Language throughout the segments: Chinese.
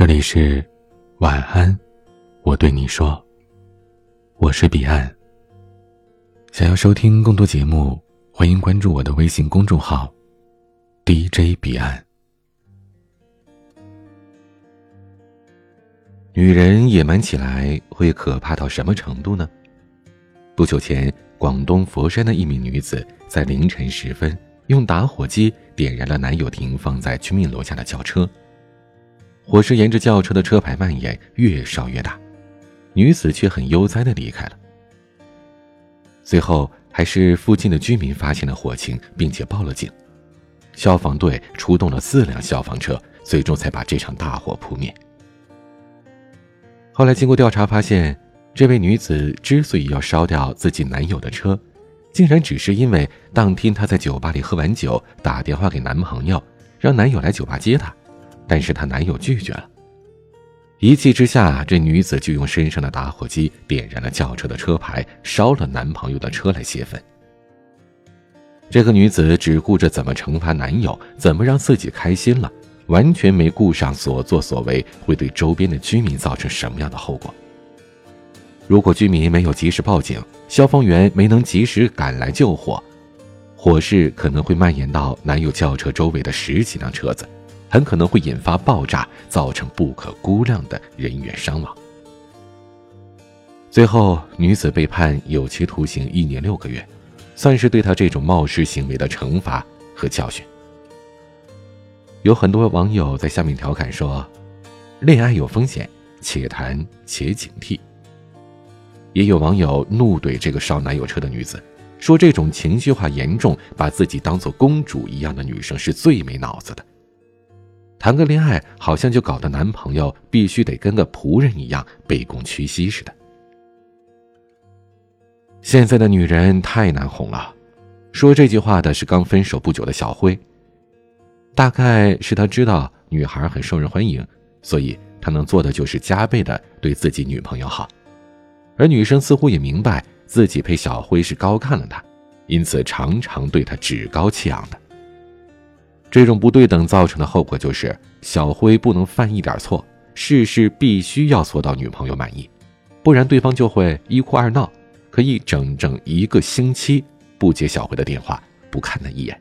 这里是晚安，我对你说，我是彼岸。想要收听更多节目，欢迎关注我的微信公众号 DJ 彼岸。女人野蛮起来会可怕到什么程度呢？不久前，广东佛山的一名女子在凌晨时分用打火机点燃了男友停放在居民楼下的轿车。火势沿着轿车的车牌蔓延，越烧越大，女子却很悠哉的离开了。最后，还是附近的居民发现了火情，并且报了警，消防队出动了四辆消防车，最终才把这场大火扑灭。后来经过调查发现，这位女子之所以要烧掉自己男友的车，竟然只是因为当天她在酒吧里喝完酒，打电话给男朋友，让男友来酒吧接她。但是她男友拒绝了，一气之下，这女子就用身上的打火机点燃了轿车的车牌，烧了男朋友的车来泄愤。这个女子只顾着怎么惩罚男友，怎么让自己开心了，完全没顾上所作所为会对周边的居民造成什么样的后果。如果居民没有及时报警，消防员没能及时赶来救火，火势可能会蔓延到男友轿车周围的十几辆车子。很可能会引发爆炸，造成不可估量的人员伤亡。最后，女子被判有期徒刑一年六个月，算是对她这种冒失行为的惩罚和教训。有很多网友在下面调侃说：“恋爱有风险，且谈且警惕。”也有网友怒怼这个烧男友车的女子，说这种情绪化严重、把自己当做公主一样的女生是最没脑子的。谈个恋爱，好像就搞得男朋友必须得跟个仆人一样卑躬屈膝似的。现在的女人太难哄了。说这句话的是刚分手不久的小辉。大概是他知道女孩很受人欢迎，所以他能做的就是加倍的对自己女朋友好。而女生似乎也明白自己配小辉是高看了他，因此常常对他趾高气昂的。这种不对等造成的后果就是，小辉不能犯一点错，事事必须要做到女朋友满意，不然对方就会一哭二闹，可以整整一个星期不接小辉的电话，不看他一眼。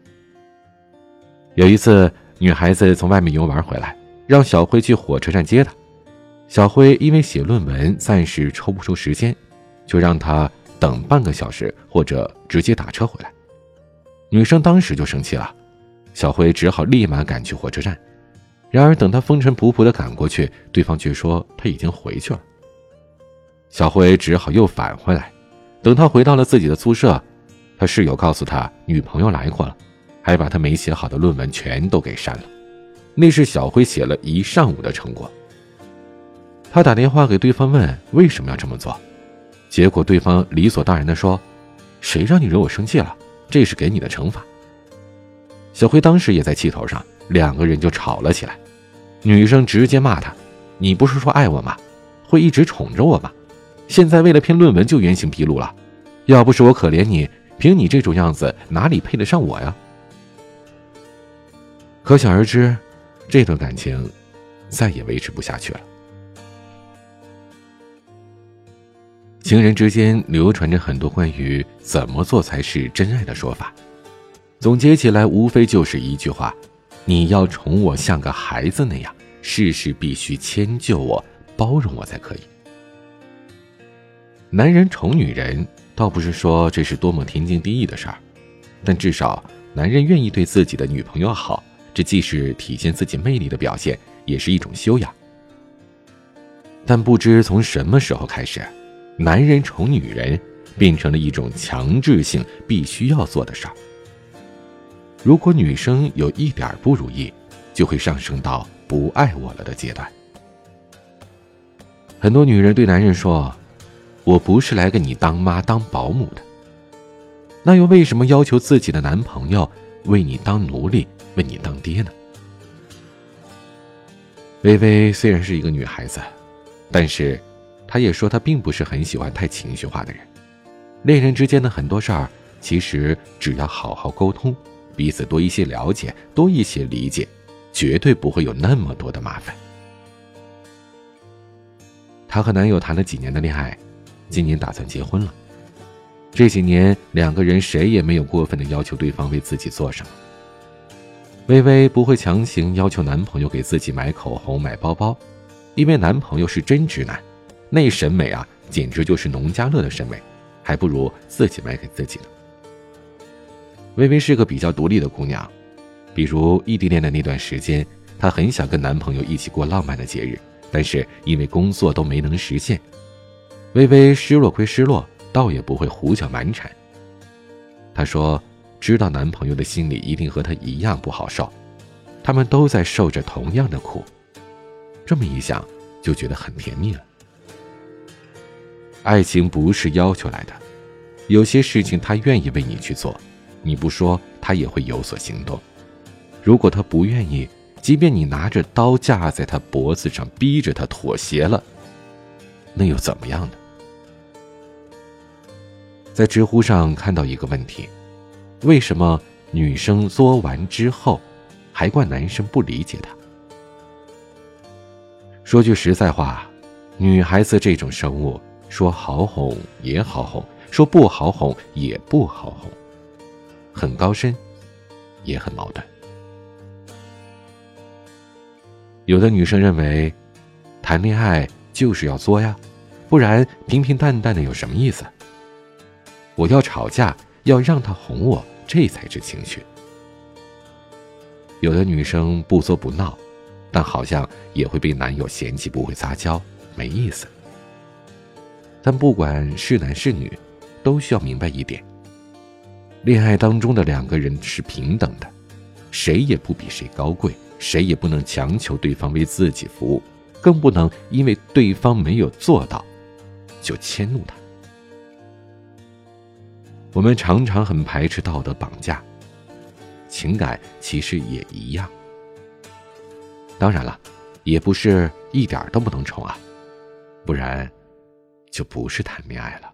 有一次，女孩子从外面游玩回来，让小辉去火车站接她，小辉因为写论文暂时抽不出时间，就让她等半个小时或者直接打车回来。女生当时就生气了。小辉只好立马赶去火车站，然而等他风尘仆仆地赶过去，对方却说他已经回去了。小辉只好又返回来，等他回到了自己的宿舍，他室友告诉他女朋友来过了，还把他没写好的论文全都给删了，那是小辉写了一上午的成果。他打电话给对方问为什么要这么做，结果对方理所当然地说：“谁让你惹我生气了？这是给你的惩罚。”小辉当时也在气头上，两个人就吵了起来。女生直接骂他：“你不是说爱我吗？会一直宠着我吗？现在为了篇论文就原形毕露了。要不是我可怜你，凭你这种样子，哪里配得上我呀？”可想而知，这段感情再也维持不下去了。情人之间流传着很多关于怎么做才是真爱的说法。总结起来，无非就是一句话：你要宠我像个孩子那样，事事必须迁就我、包容我才可以。男人宠女人，倒不是说这是多么天经地义的事儿，但至少男人愿意对自己的女朋友好，这既是体现自己魅力的表现，也是一种修养。但不知从什么时候开始，男人宠女人变成了一种强制性必须要做的事儿。如果女生有一点不如意，就会上升到不爱我了的阶段。很多女人对男人说：“我不是来给你当妈当保姆的。”那又为什么要求自己的男朋友为你当奴隶、为你当爹呢？微微虽然是一个女孩子，但是她也说她并不是很喜欢太情绪化的人。恋人之间的很多事儿，其实只要好好沟通。彼此多一些了解，多一些理解，绝对不会有那么多的麻烦。她和男友谈了几年的恋爱，今年打算结婚了。这几年两个人谁也没有过分的要求对方为自己做什么。微微不会强行要求男朋友给自己买口红、买包包，因为男朋友是真直男，那审美啊，简直就是农家乐的审美，还不如自己买给自己呢。微微是个比较独立的姑娘，比如异地恋的那段时间，她很想跟男朋友一起过浪漫的节日，但是因为工作都没能实现。微微失落归失落，倒也不会胡搅蛮缠。她说。知道男朋友的心里一定和她一样不好受，他们都在受着同样的苦，这么一想就觉得很甜蜜了。爱情不是要求来的，有些事情他愿意为你去做，你不说他也会有所行动。如果他不愿意，即便你拿着刀架在他脖子上逼着他妥协了，那又怎么样呢？在知乎上看到一个问题。为什么女生作完之后，还怪男生不理解她？说句实在话，女孩子这种生物，说好哄也好哄，说不好哄也不好哄，很高深，也很矛盾。有的女生认为，谈恋爱就是要作呀，不然平平淡淡的有什么意思？我要吵架。要让他哄我，这才是情趣。有的女生不作不闹，但好像也会被男友嫌弃不会撒娇，没意思。但不管是男是女，都需要明白一点：恋爱当中的两个人是平等的，谁也不比谁高贵，谁也不能强求对方为自己服务，更不能因为对方没有做到，就迁怒他。我们常常很排斥道德绑架，情感其实也一样。当然了，也不是一点都不能宠啊，不然就不是谈恋爱了。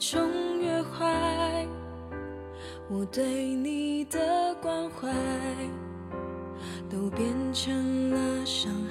中越坏我对你的关怀都变成了伤害。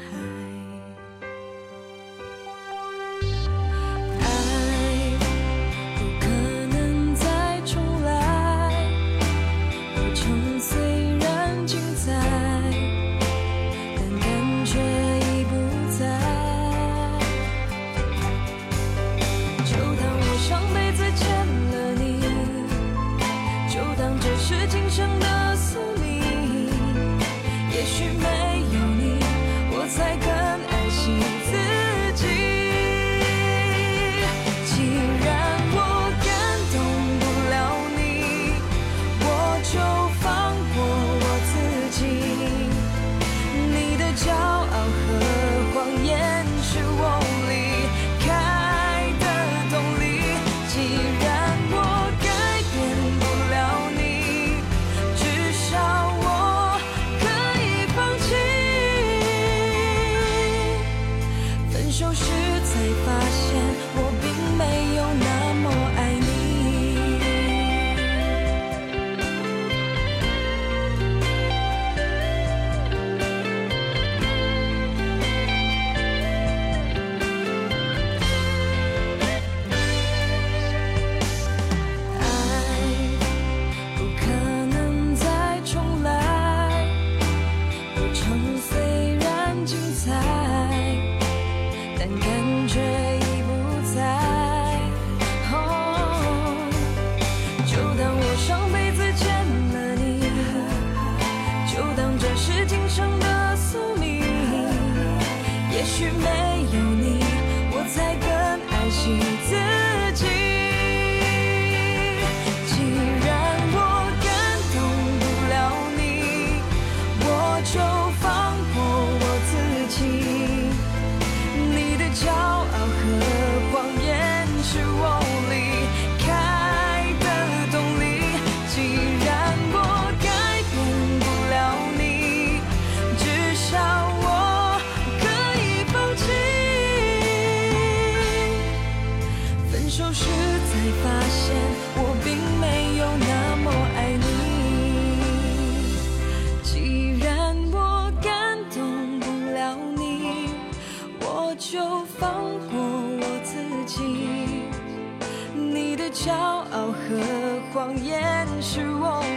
己。你的骄傲和谎言是我